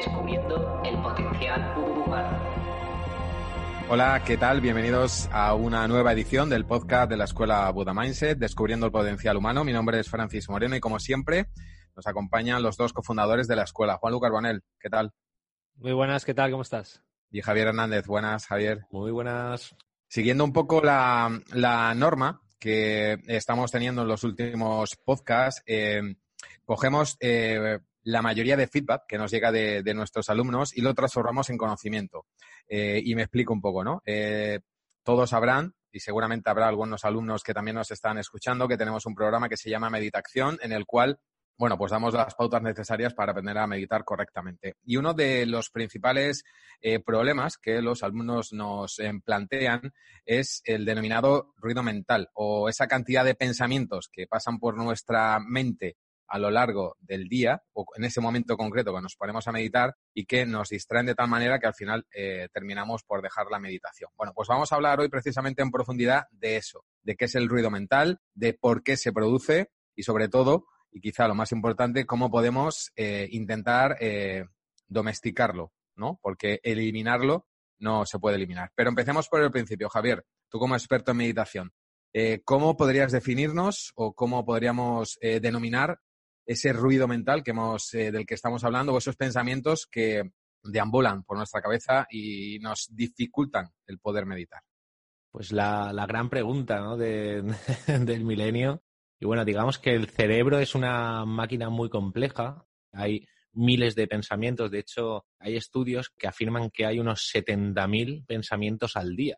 descubriendo el potencial humano. Hola, ¿qué tal? Bienvenidos a una nueva edición del podcast de la Escuela Buda Mindset, Descubriendo el Potencial Humano. Mi nombre es Francis Moreno y como siempre nos acompañan los dos cofundadores de la escuela. Juan Lucas Bonel, ¿qué tal? Muy buenas, ¿qué tal? ¿Cómo estás? Y Javier Hernández, buenas, Javier. Muy buenas. Siguiendo un poco la, la norma que estamos teniendo en los últimos podcasts, eh, cogemos eh, la mayoría de feedback que nos llega de, de nuestros alumnos y lo transformamos en conocimiento. Eh, y me explico un poco, ¿no? todos sabrán, y seguramente habrá algunos alumnos que también nos están escuchando, que tenemos un programa que se llama Meditación, en el cual bueno, pues damos las pautas necesarias para aprender a meditar correctamente. Y uno de los principales eh, problemas que los alumnos nos eh, plantean es el denominado ruido mental o esa cantidad de pensamientos que pasan por nuestra mente a lo largo del día o en ese momento concreto que nos ponemos a meditar y que nos distraen de tal manera que al final eh, terminamos por dejar la meditación. Bueno, pues vamos a hablar hoy precisamente en profundidad de eso, de qué es el ruido mental, de por qué se produce y sobre todo y quizá lo más importante, cómo podemos eh, intentar eh, domesticarlo, ¿no? Porque eliminarlo no se puede eliminar. Pero empecemos por el principio. Javier, tú como experto en meditación, ¿cómo podrías definirnos o cómo podríamos denominar ese ruido mental que hemos, del que estamos hablando o esos pensamientos que deambulan por nuestra cabeza y nos dificultan el poder meditar? Pues la, la gran pregunta ¿no? de, del milenio y bueno, digamos que el cerebro es una máquina muy compleja. Hay miles de pensamientos. De hecho, hay estudios que afirman que hay unos 70.000 pensamientos al día.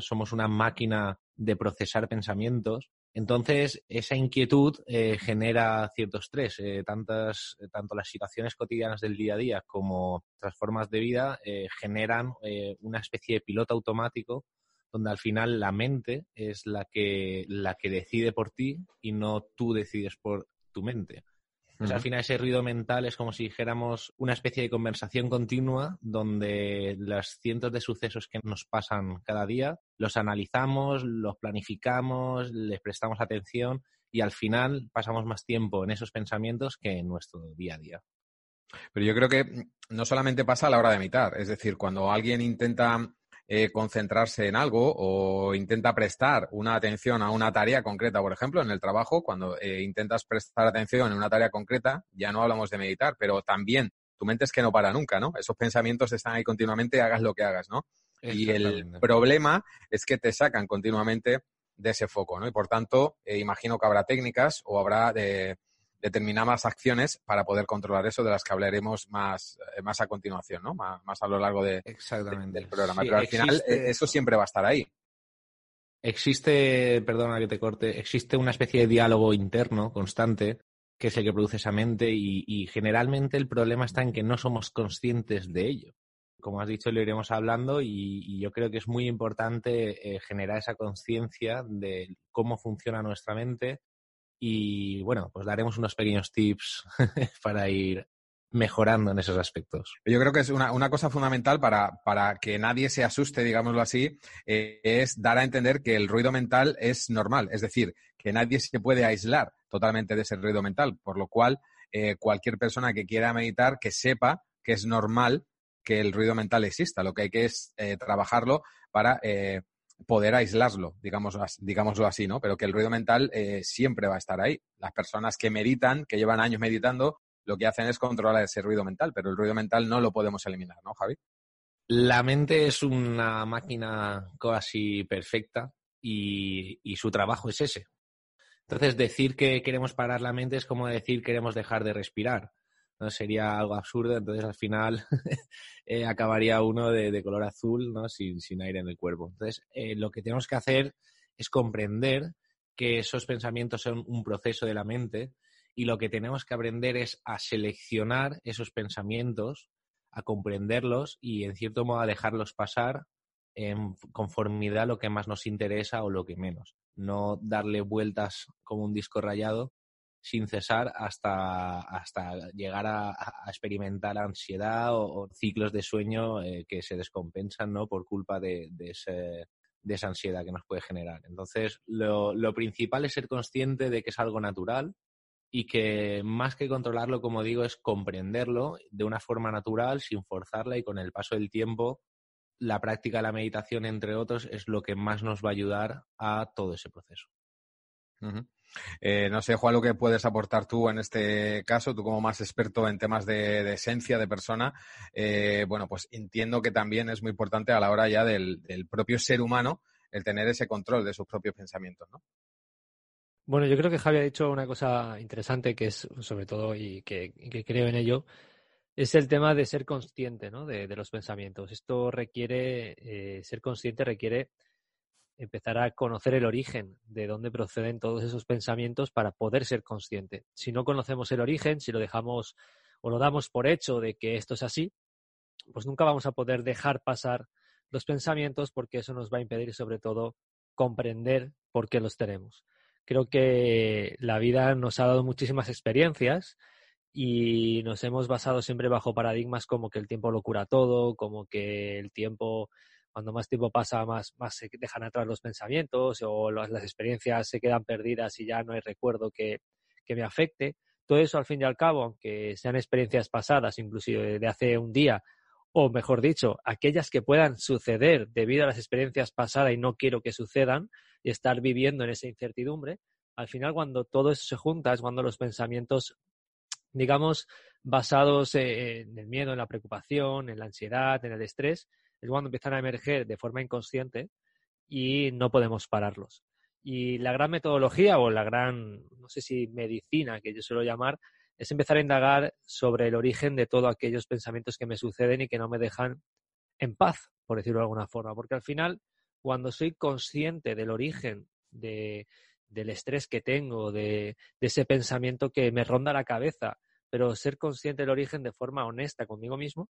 Somos una máquina de procesar pensamientos. Entonces, esa inquietud eh, genera cierto estrés. Eh, tantas, tanto las situaciones cotidianas del día a día como las formas de vida eh, generan una especie de piloto automático donde al final la mente es la que, la que decide por ti y no tú decides por tu mente. Al final ese ruido mental es como si dijéramos una especie de conversación continua donde los cientos de sucesos que nos pasan cada día los analizamos, los planificamos, les prestamos atención y al final pasamos más tiempo en esos pensamientos que en nuestro día a día. Pero yo creo que no solamente pasa a la hora de meditar, es decir, cuando alguien intenta eh, concentrarse en algo o intenta prestar una atención a una tarea concreta, por ejemplo, en el trabajo, cuando eh, intentas prestar atención en una tarea concreta, ya no hablamos de meditar, pero también tu mente es que no para nunca, ¿no? Esos pensamientos están ahí continuamente, hagas lo que hagas, ¿no? Y el problema es que te sacan continuamente de ese foco, ¿no? Y por tanto, eh, imagino que habrá técnicas o habrá de determinadas acciones para poder controlar eso, de las que hablaremos más, eh, más a continuación, ¿no? Más, a lo largo de, del programa. Pero al final eh, eso siempre va a estar ahí. Existe, perdona que te corte, existe una especie de diálogo interno constante que es el que produce esa mente y, generalmente el problema está en que no somos conscientes de ello. Como has dicho, lo iremos hablando y, yo creo que es muy importante eh, generar esa conciencia de cómo funciona nuestra mente y bueno, pues daremos unos pequeños tips para ir mejorando en esos aspectos. Yo creo que es una, una cosa fundamental para, para, que nadie se asuste, digámoslo así, eh, es dar a entender que el ruido mental es normal, es decir, que nadie se puede aislar totalmente de ese ruido mental, por lo cual eh, cualquier persona que quiera meditar, que sepa que es normal que el ruido mental exista, lo que hay que es eh, trabajarlo para poder aislarlo, digamos, digámoslo así, ¿no? Pero que el ruido mental eh, siempre va a estar ahí. Las personas que meditan, que llevan años meditando, lo que hacen es controlar ese ruido mental, pero el ruido mental no lo podemos eliminar, ¿no, Javi? La mente es una máquina casi perfecta y, y su trabajo es ese. Entonces, decir que queremos parar la mente es como decir queremos dejar de respirar. ¿No? Sería algo absurdo, entonces al final eh, acabaría uno de, color azul, ¿no? Sin, aire en el cuerpo. Entonces, eh, lo que tenemos que hacer es comprender que esos pensamientos son un proceso de la mente y lo que tenemos que aprender es a seleccionar esos pensamientos, a comprenderlos y en cierto modo a dejarlos pasar en conformidad a lo que más nos interesa o lo que menos. No darle vueltas como un disco rayado, sin cesar hasta, hasta llegar a, experimentar ansiedad o, ciclos de sueño eh, que se descompensan ¿no? por culpa de, ese, de, esa ansiedad que nos puede generar. Entonces, lo, lo, principal es ser consciente de que es algo natural, y que más que controlarlo, como digo, es comprenderlo de una forma natural, sin forzarla y con el paso del tiempo, la práctica de la meditación, entre otros, es lo que más nos va a ayudar a todo ese proceso. Eh, no sé, Juan, lo que puedes aportar tú en este caso, tú como más experto en temas de, esencia de persona, eh, bueno, pues entiendo que también es muy importante a la hora ya del, propio ser humano el tener ese control de sus propios pensamientos, ¿no? Bueno, yo creo que Javi ha dicho una cosa interesante que es, sobre todo, y que, creo en ello, es el tema de ser consciente ¿no? de, los pensamientos. Esto requiere, eh, ser consciente requiere empezar a conocer el origen de dónde proceden todos esos pensamientos para poder ser consciente. Si no conocemos el origen, si lo dejamos o lo damos por hecho de que esto es así, pues nunca vamos a poder dejar pasar los pensamientos porque eso nos va a impedir sobre todo comprender por qué los tenemos. Creo que la vida nos ha dado muchísimas experiencias y nos hemos basado siempre bajo paradigmas como que el tiempo lo cura todo, como que el tiempo cuando más tiempo pasa, más, más se dejan atrás los pensamientos o las, experiencias se quedan perdidas y ya no hay recuerdo que, que, me afecte. Todo eso, al fin y al cabo, aunque sean experiencias pasadas, inclusive de hace un día, o mejor dicho, aquellas que puedan suceder debido a las experiencias pasadas y no quiero que sucedan, y estar viviendo en esa incertidumbre, al final cuando todo eso se junta es cuando los pensamientos, digamos, basados en el miedo, en la preocupación, en la ansiedad, en el estrés, es cuando empiezan a emerger de forma inconsciente y no podemos pararlos. Y la gran metodología o la gran, no sé si medicina que yo suelo llamar, es empezar a indagar sobre el origen de todos aquellos pensamientos que me suceden y que no me dejan en paz, por decirlo de alguna forma. Porque al final, cuando soy consciente del origen de, del estrés que tengo, de, de, ese pensamiento que me ronda la cabeza, pero ser consciente del origen de forma honesta conmigo mismo,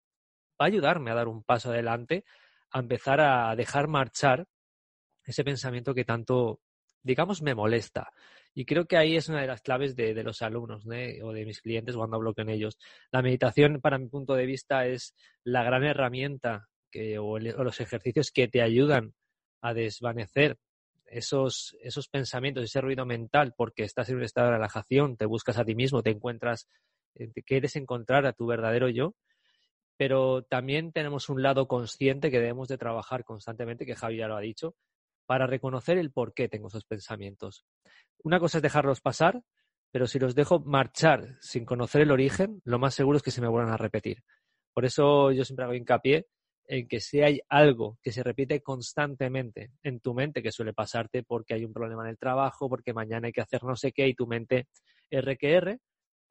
a ayudarme a dar un paso adelante, a empezar a dejar marchar ese pensamiento que tanto, digamos, me molesta. Y creo que ahí es una de las claves de, los alumnos o de mis clientes cuando hablo con ellos. La meditación, para mi punto de vista, es la gran herramienta que, o, los ejercicios que te ayudan a desvanecer esos, esos pensamientos, ese ruido mental, porque estás en un estado de relajación, te buscas a ti mismo, te encuentras, eh, quieres encontrar a tu verdadero yo pero también tenemos un lado consciente que debemos de trabajar constantemente, que Javi ya lo ha dicho, para reconocer el por qué tengo esos pensamientos. Una cosa es dejarlos pasar, pero si los dejo marchar sin conocer el origen, lo más seguro es que se me vuelvan a repetir. Por eso yo siempre hago hincapié en que si hay algo que se repite constantemente en tu mente, que suele pasarte porque hay un problema en el trabajo, porque mañana hay que hacer no sé qué y tu mente R que R,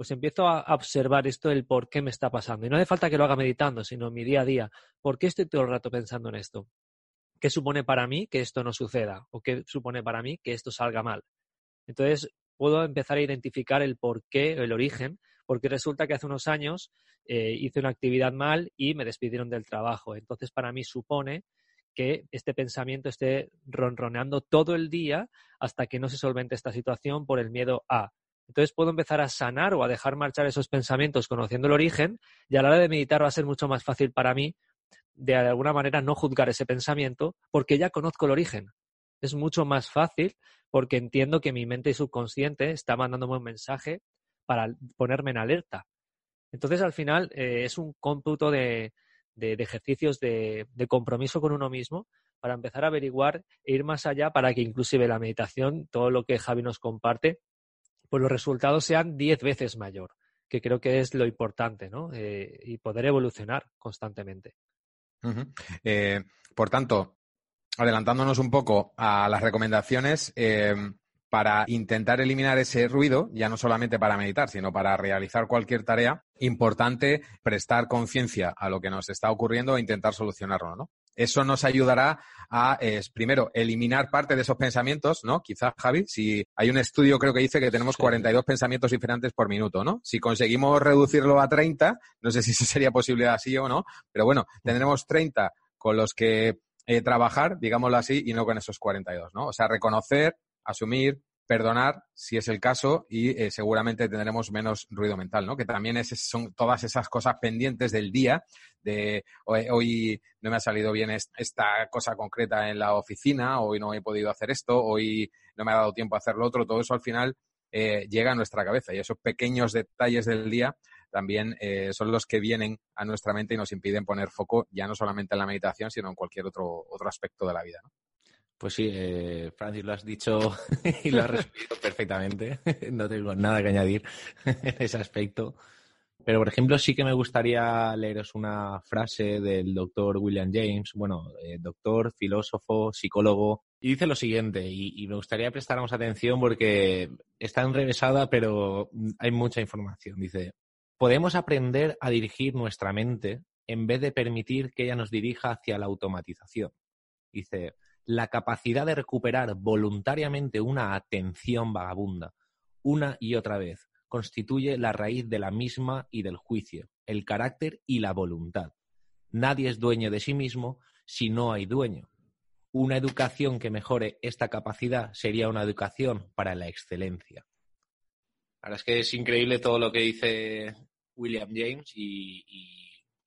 pues empiezo a observar esto del por qué me está pasando. Y no hace falta que lo haga meditando, sino en mi día a día. ¿Por qué estoy todo el rato pensando en esto? ¿Qué supone para mí que esto no suceda? ¿O qué supone para mí que esto salga mal? Entonces, puedo empezar a identificar el por qué, el origen, porque resulta que hace unos años eh, hice una actividad mal y me despidieron del trabajo. Entonces, para mí supone que este pensamiento esté ronroneando todo el día hasta que no se solvente esta situación por el miedo a entonces puedo empezar a sanar o a dejar marchar esos pensamientos conociendo el origen y a la hora de meditar va a ser mucho más fácil para mí de alguna manera no juzgar ese pensamiento porque ya conozco el origen. Es mucho más fácil porque entiendo que mi mente subconsciente está mandándome un mensaje para ponerme en alerta. Entonces, al final, eh, es un cómputo de, ejercicios de, de, compromiso con uno mismo para empezar a averiguar e ir más allá para que inclusive la meditación, todo lo que Javi nos comparte, pues los resultados sean diez veces mayor, que creo que es lo importante, ¿no? Eh, y poder evolucionar constantemente. Eh, por tanto, adelantándonos un poco a las recomendaciones, eh, para intentar eliminar ese ruido, ya no solamente para meditar, sino para realizar cualquier tarea, importante prestar conciencia a lo que nos está ocurriendo e intentar solucionarlo, ¿no? Eso nos ayudará a, primero, eliminar parte de esos pensamientos, ¿no? Quizás, Javi, si hay un estudio, creo que dice que tenemos 42 pensamientos diferentes por minuto, ¿no? Si conseguimos reducirlo a 30, no sé si eso sería posible así o no, pero bueno, tendremos 30 con los que eh, trabajar, digámoslo así, y no con esos 42, ¿no? O sea, reconocer, asumir, perdonar si es el caso y eh, seguramente tendremos menos ruido mental, ¿no? Que también son todas esas cosas pendientes del día, de hoy, no me ha salido bien esta cosa concreta en la oficina, hoy no he podido hacer esto, hoy no me ha dado tiempo a hacer lo otro, todo eso al final eh, llega a nuestra cabeza. Y esos pequeños detalles del día también eh, son los que vienen a nuestra mente y nos impiden poner foco ya no solamente en la meditación, sino en cualquier otro, otro aspecto de la vida. Pues sí, eh, Francis, lo has dicho y lo has resumido perfectamente. No tengo nada que añadir en ese aspecto. Pero, por ejemplo, sí que me gustaría leeros una frase del doctor William James, bueno, eh, doctor, filósofo, psicólogo, y dice lo siguiente, y, me gustaría prestáramos atención porque está enrevesada, pero hay mucha información. Dice, podemos aprender a dirigir nuestra mente en vez de permitir que ella nos dirija hacia la automatización. Dice, la capacidad de recuperar voluntariamente una atención vagabunda una y otra vez constituye la raíz de la misma y del juicio, el carácter y la voluntad. Nadie es dueño de sí mismo si no hay dueño. Una educación que mejore esta capacidad sería una educación para la excelencia. Ahora es que es increíble todo lo que dice William James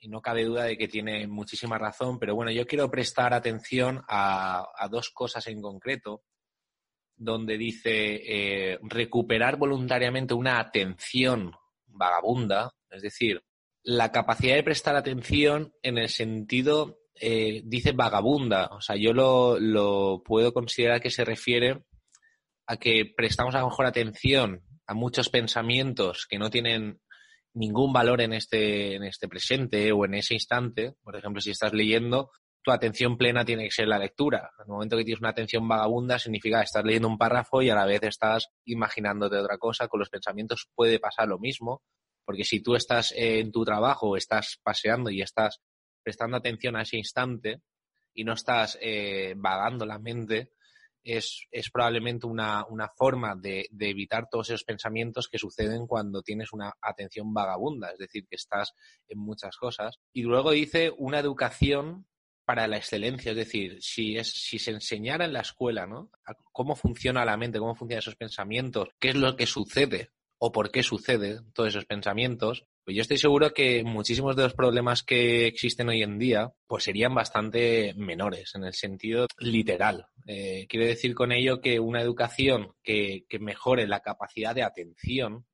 y, no cabe duda de que tiene muchísima razón, pero bueno, yo quiero prestar atención a dos cosas en concreto donde dice eh, recuperar voluntariamente una atención vagabunda, es decir, la capacidad de prestar atención en el sentido, eh, dice vagabunda, o sea, yo lo, lo, puedo considerar que se refiere a que prestamos a lo mejor atención a muchos pensamientos que no tienen ningún valor en este, en este presente o en ese instante. Por ejemplo, si estás leyendo, tu atención plena tiene que ser la lectura. En el momento que tienes una atención vagabunda significa que estás leyendo un párrafo y a la vez estás imaginándote otra cosa. Con los pensamientos puede pasar lo mismo, porque si tú estás en tu trabajo, estás paseando y estás prestando atención a ese instante y no estás eh, vagando la mente, es, probablemente una, forma de, de, evitar todos esos pensamientos que suceden cuando tienes una atención vagabunda, es decir, que estás en muchas cosas. Y luego dice una educación para la excelencia, es decir, si, es, si se enseñara en la escuela, ¿no? cómo funciona la mente, cómo funcionan esos pensamientos, qué es lo que sucede o por qué sucede todos esos pensamientos, pues yo estoy seguro que muchísimos de los problemas que existen hoy en día, pues serían bastante menores en el sentido literal. Eh, quiero decir con ello que una educación que, mejore la capacidad de atención,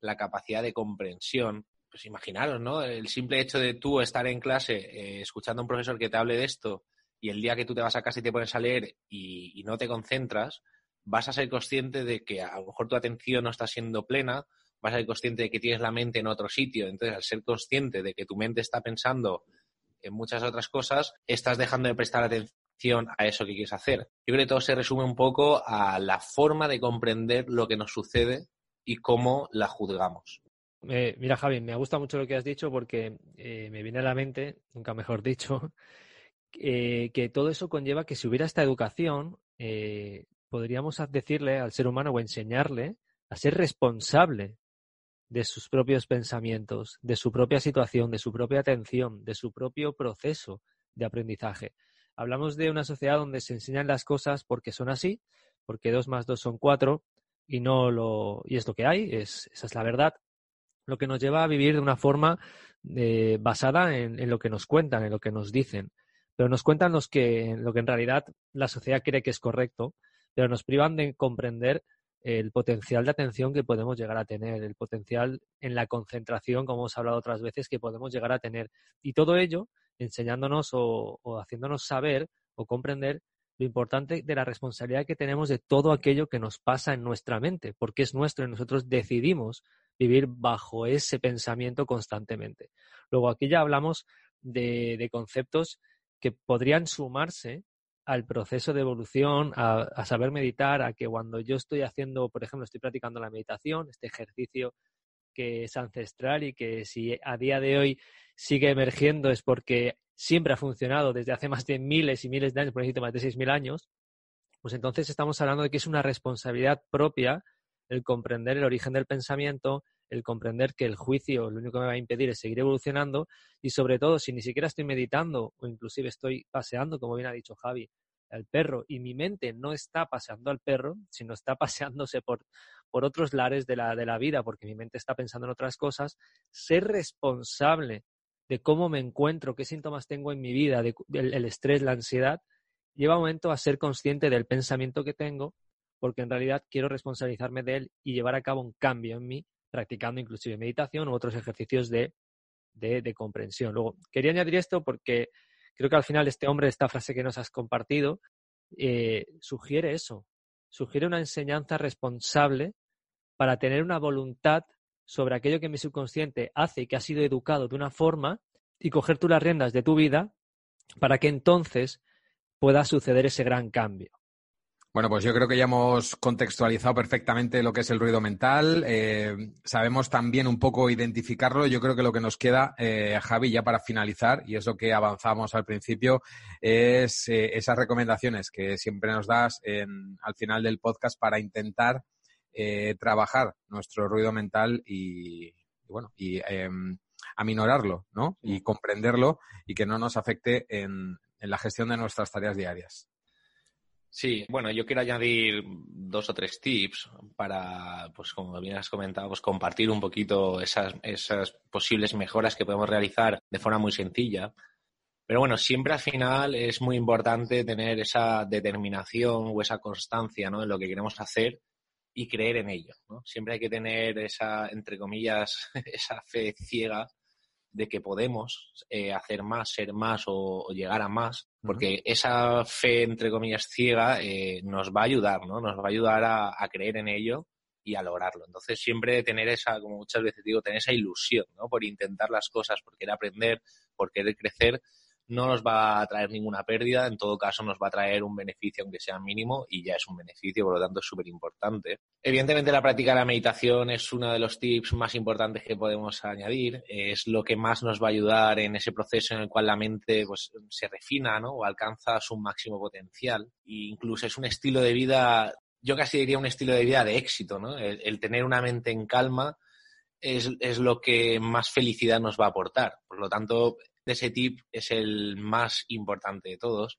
la capacidad de comprensión, pues imaginaros, ¿no? El simple hecho de tú estar en clase eh, escuchando a un profesor que te hable de esto y el día que tú te vas a casa y te pones a leer y, no te concentras, vas a ser consciente de que a lo mejor tu atención no está siendo plena, vas a ser consciente de que tienes la mente en otro sitio. Entonces, al ser consciente de que tu mente está pensando en muchas otras cosas, estás dejando de prestar atención a eso que quieres hacer. Yo creo que todo se resume un poco a la forma de comprender lo que nos sucede y cómo la juzgamos mira, Javi, me gusta mucho lo que has dicho porque eh, me viene a la mente, nunca mejor dicho, que todo eso conlleva que si hubiera esta educación, eh, podríamos decirle al ser humano o enseñarle a ser responsable de sus propios pensamientos, de su propia situación, de su propia atención, de su propio proceso de aprendizaje. Hablamos de una sociedad donde se enseñan las cosas porque son así, porque dos más dos son cuatro y no lo y es lo que hay, es, esa es la verdad lo que nos lleva a vivir de una forma eh, basada en, lo que nos cuentan, en lo que nos dicen. Pero nos cuentan los que, lo que en realidad la sociedad cree que es correcto, pero nos privan de comprender el potencial de atención que podemos llegar a tener, el potencial en la concentración, como hemos hablado otras veces, que podemos llegar a tener. Y todo ello enseñándonos o, haciéndonos saber o comprender lo importante de la responsabilidad que tenemos de todo aquello que nos pasa en nuestra mente, porque es nuestro y nosotros decidimos vivir bajo ese pensamiento constantemente. Luego aquí ya hablamos de, conceptos que podrían sumarse al proceso de evolución, a, saber meditar, a que cuando yo estoy haciendo, por ejemplo, estoy practicando la meditación, este ejercicio que es ancestral y que si a día de hoy sigue emergiendo es porque siempre ha funcionado desde hace más de miles y miles de años, por ejemplo, más de 6.000 años, pues entonces estamos hablando de que es una responsabilidad propia el comprender el origen del pensamiento, el comprender que el juicio lo único que me va a impedir es seguir evolucionando y sobre todo si ni siquiera estoy meditando o inclusive estoy paseando, como bien ha dicho Javi, al perro y mi mente no está paseando al perro, sino está paseándose por, por otros lares de la, de la vida porque mi mente está pensando en otras cosas, ser responsable de cómo me encuentro, qué síntomas tengo en mi vida, del el estrés, la ansiedad, lleva un momento a ser consciente del pensamiento que tengo porque en realidad quiero responsabilizarme de él y llevar a cabo un cambio en mí, practicando inclusive meditación u otros ejercicios de, de, comprensión. Luego, quería añadir esto porque creo que al final este hombre, esta frase que nos has compartido, eh, sugiere eso, sugiere una enseñanza responsable para tener una voluntad sobre aquello que mi subconsciente hace y que ha sido educado de una forma y coger tú las riendas de tu vida para que entonces pueda suceder ese gran cambio. Bueno, pues yo creo que ya hemos contextualizado perfectamente lo que es el ruido mental. Eh, sabemos también un poco identificarlo. Yo creo que lo que nos queda, eh, Javi, ya para finalizar, y es lo que avanzamos al principio, es eh, esas recomendaciones que siempre nos das al final del podcast para intentar trabajar nuestro ruido mental y, bueno, y em, aminorarlo, ¿no? Y comprenderlo y que no nos afecte en la gestión de nuestras tareas diarias. Sí, bueno, yo quiero añadir dos o tres tips para, pues como bien has comentado, pues compartir un poquito esas, esas posibles mejoras que podemos realizar de forma muy sencilla. Pero bueno, siempre al final es muy importante tener esa determinación o esa constancia ¿no? en lo que queremos hacer y creer en ello. ¿no? Siempre hay que tener esa, entre comillas, esa fe ciega de que podemos eh, hacer más, ser más o, llegar a más, porque esa fe, entre comillas, ciega eh, nos va a ayudar, ¿no? Nos va a ayudar a, creer en ello y a lograrlo. Entonces, siempre tener esa, como muchas veces digo, tener esa ilusión, ¿no? Por intentar las cosas, por querer aprender, por querer crecer no nos va a traer ninguna pérdida, en todo caso nos va a traer un beneficio aunque sea mínimo y ya es un beneficio, por lo tanto es súper importante. Evidentemente la práctica de la meditación es uno de los tips más importantes que podemos añadir, es lo que más nos va a ayudar en ese proceso en el cual la mente pues, se refina ¿no? o alcanza su máximo potencial e incluso es un estilo de vida, yo casi diría un estilo de vida de éxito, ¿no? el, tener una mente en calma. Es, es, lo que más felicidad nos va a aportar. Por lo tanto, ese tip es el más importante de todos.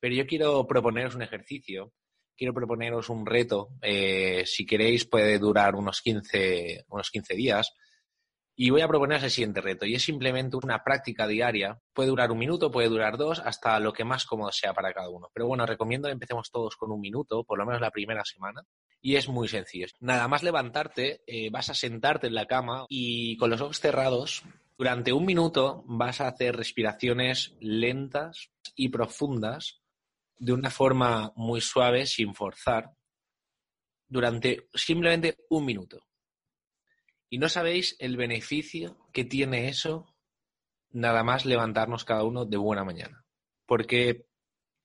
Pero yo quiero proponeros un ejercicio, quiero proponeros un reto. Eh, si queréis, puede durar unos 15, unos 15 días. Y voy a proponeros el siguiente reto, y es simplemente una práctica diaria. Puede durar un minuto, puede durar dos, hasta lo que más cómodo sea para cada uno. Pero bueno, recomiendo que empecemos todos con un minuto, por lo menos la primera semana. Y es muy sencillo. Nada más levantarte, eh, vas a sentarte en la cama y con los ojos cerrados durante un minuto vas a hacer respiraciones lentas y profundas de una forma muy suave, sin forzar, durante simplemente un minuto. Y no sabéis el beneficio que tiene eso nada más levantarnos cada uno de buena mañana. Porque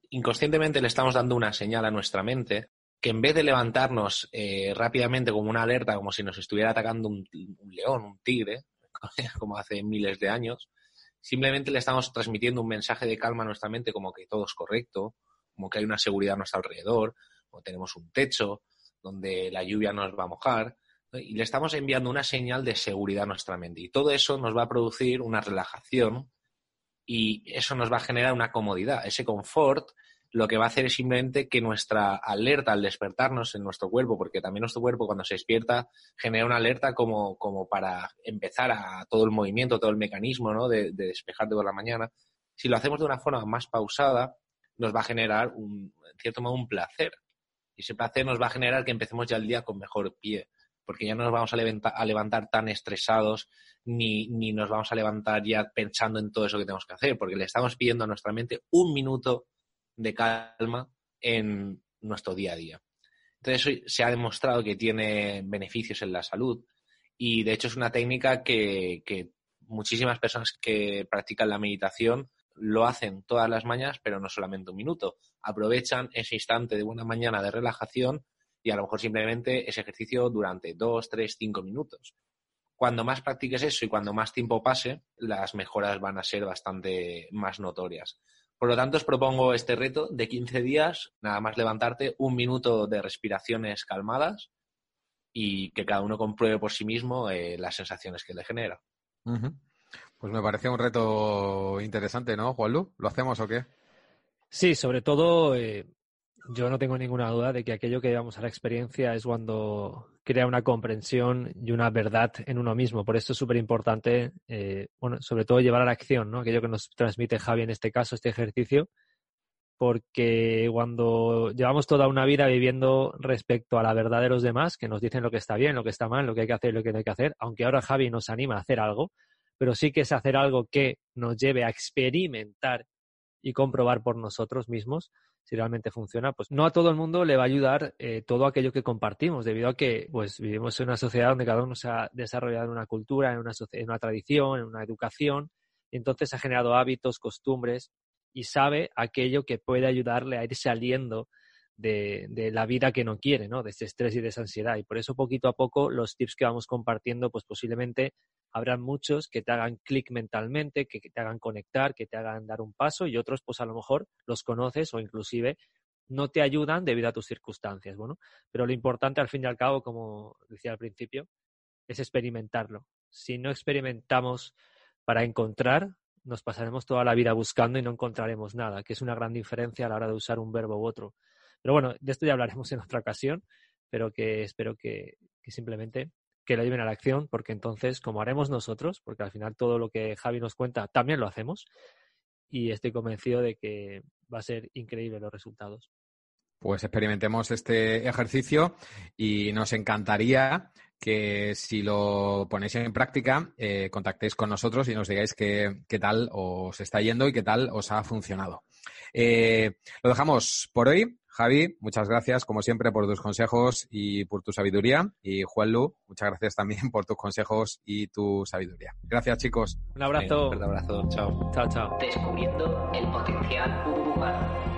inconscientemente le estamos dando una señal a nuestra mente que en vez de levantarnos eh, rápidamente como una alerta, como si nos estuviera atacando un león, un tigre, como hace miles de años. Simplemente le estamos transmitiendo un mensaje de calma a nuestra mente como que todo es correcto, como que hay una seguridad a nuestro alrededor, o tenemos un techo donde la lluvia nos va a mojar, y le estamos enviando una señal de seguridad a nuestra mente. Y todo eso nos va a producir una relajación y eso nos va a generar una comodidad, ese confort lo que va a hacer es simplemente que nuestra alerta al despertarnos en nuestro cuerpo, porque también nuestro cuerpo cuando se despierta genera una alerta como, como para empezar a todo el movimiento, todo el mecanismo ¿no? de, de despejarte por la mañana. Si lo hacemos de una forma más pausada, nos va a generar, un, en cierto modo, un placer. Y ese placer nos va a generar que empecemos ya el día con mejor pie, porque ya no nos vamos a, a levantar tan estresados, ni, ni nos vamos a levantar ya pensando en todo eso que tenemos que hacer, porque le estamos pidiendo a nuestra mente un minuto de calma en nuestro día a día. Entonces, se ha demostrado que tiene beneficios en la salud y, de hecho, es una técnica que, muchísimas personas que practican la meditación lo hacen todas las mañanas, pero no solamente un minuto. Aprovechan ese instante de buena mañana de relajación y a lo mejor simplemente ese ejercicio durante dos, tres, cinco minutos. Cuando más practiques eso y cuando más tiempo pase, las mejoras van a ser bastante más notorias. Por lo tanto, os propongo este reto de 15 días, nada más levantarte, un minuto de respiraciones calmadas y que cada uno compruebe por sí mismo eh, las sensaciones que le genera. Pues me parece un reto interesante, ¿no, Juanlu? ¿Lo hacemos o qué? Sí, sobre todo eh, yo no tengo ninguna duda de que aquello que llevamos a la experiencia es cuando crea una comprensión y una verdad en uno mismo. Por eso es súper importante, eh, bueno, sobre todo llevar a la acción, ¿no? Aquello que nos transmite Javi en este caso, este ejercicio, porque cuando llevamos toda una vida viviendo respecto a la verdad de los demás, que nos dicen lo que está bien, lo que está mal, lo que hay que hacer lo que no hay que hacer, aunque ahora Javi nos anima a hacer algo, pero sí que es hacer algo que nos lleve a experimentar y comprobar por nosotros mismos si realmente funciona, pues no a todo el mundo le va a ayudar eh, todo aquello que compartimos, debido a que pues vivimos en una sociedad donde cada uno se ha desarrollado en una cultura, en una, en una tradición, en una educación, y entonces ha generado hábitos, costumbres, y sabe aquello que puede ayudarle a ir saliendo de, la vida que no quiere, ¿no? De ese estrés y de esa ansiedad. Y por eso poquito a poco los tips que vamos compartiendo, pues posiblemente habrán muchos que te hagan clic mentalmente, que te hagan conectar, que te hagan dar un paso y otros, pues a lo mejor los conoces o inclusive no te ayudan debido a tus circunstancias, bueno. Pero lo importante al fin y al cabo, como decía al principio, es experimentarlo. Si no experimentamos para encontrar, nos pasaremos toda la vida buscando y no encontraremos nada, que es una gran diferencia a la hora de usar un verbo u otro. Pero bueno, de esto ya hablaremos en otra ocasión, pero que espero que, simplemente que lo lleven a la acción, porque entonces, como haremos nosotros, porque al final todo lo que Javi nos cuenta también lo hacemos, y estoy convencido de que va a ser increíble los resultados. Pues experimentemos este ejercicio y nos encantaría que si lo ponéis en práctica, eh, contactéis con nosotros y nos digáis qué, tal os está yendo y qué tal os ha funcionado. Eh, lo dejamos por hoy. Javi, muchas gracias, como siempre, por tus consejos y por tu sabiduría. Y Juanlu, muchas gracias también por tus consejos y tu sabiduría. Gracias, chicos. Un abrazo. un abrazo. Chao. Chao, chao. Descubriendo el potencial humano.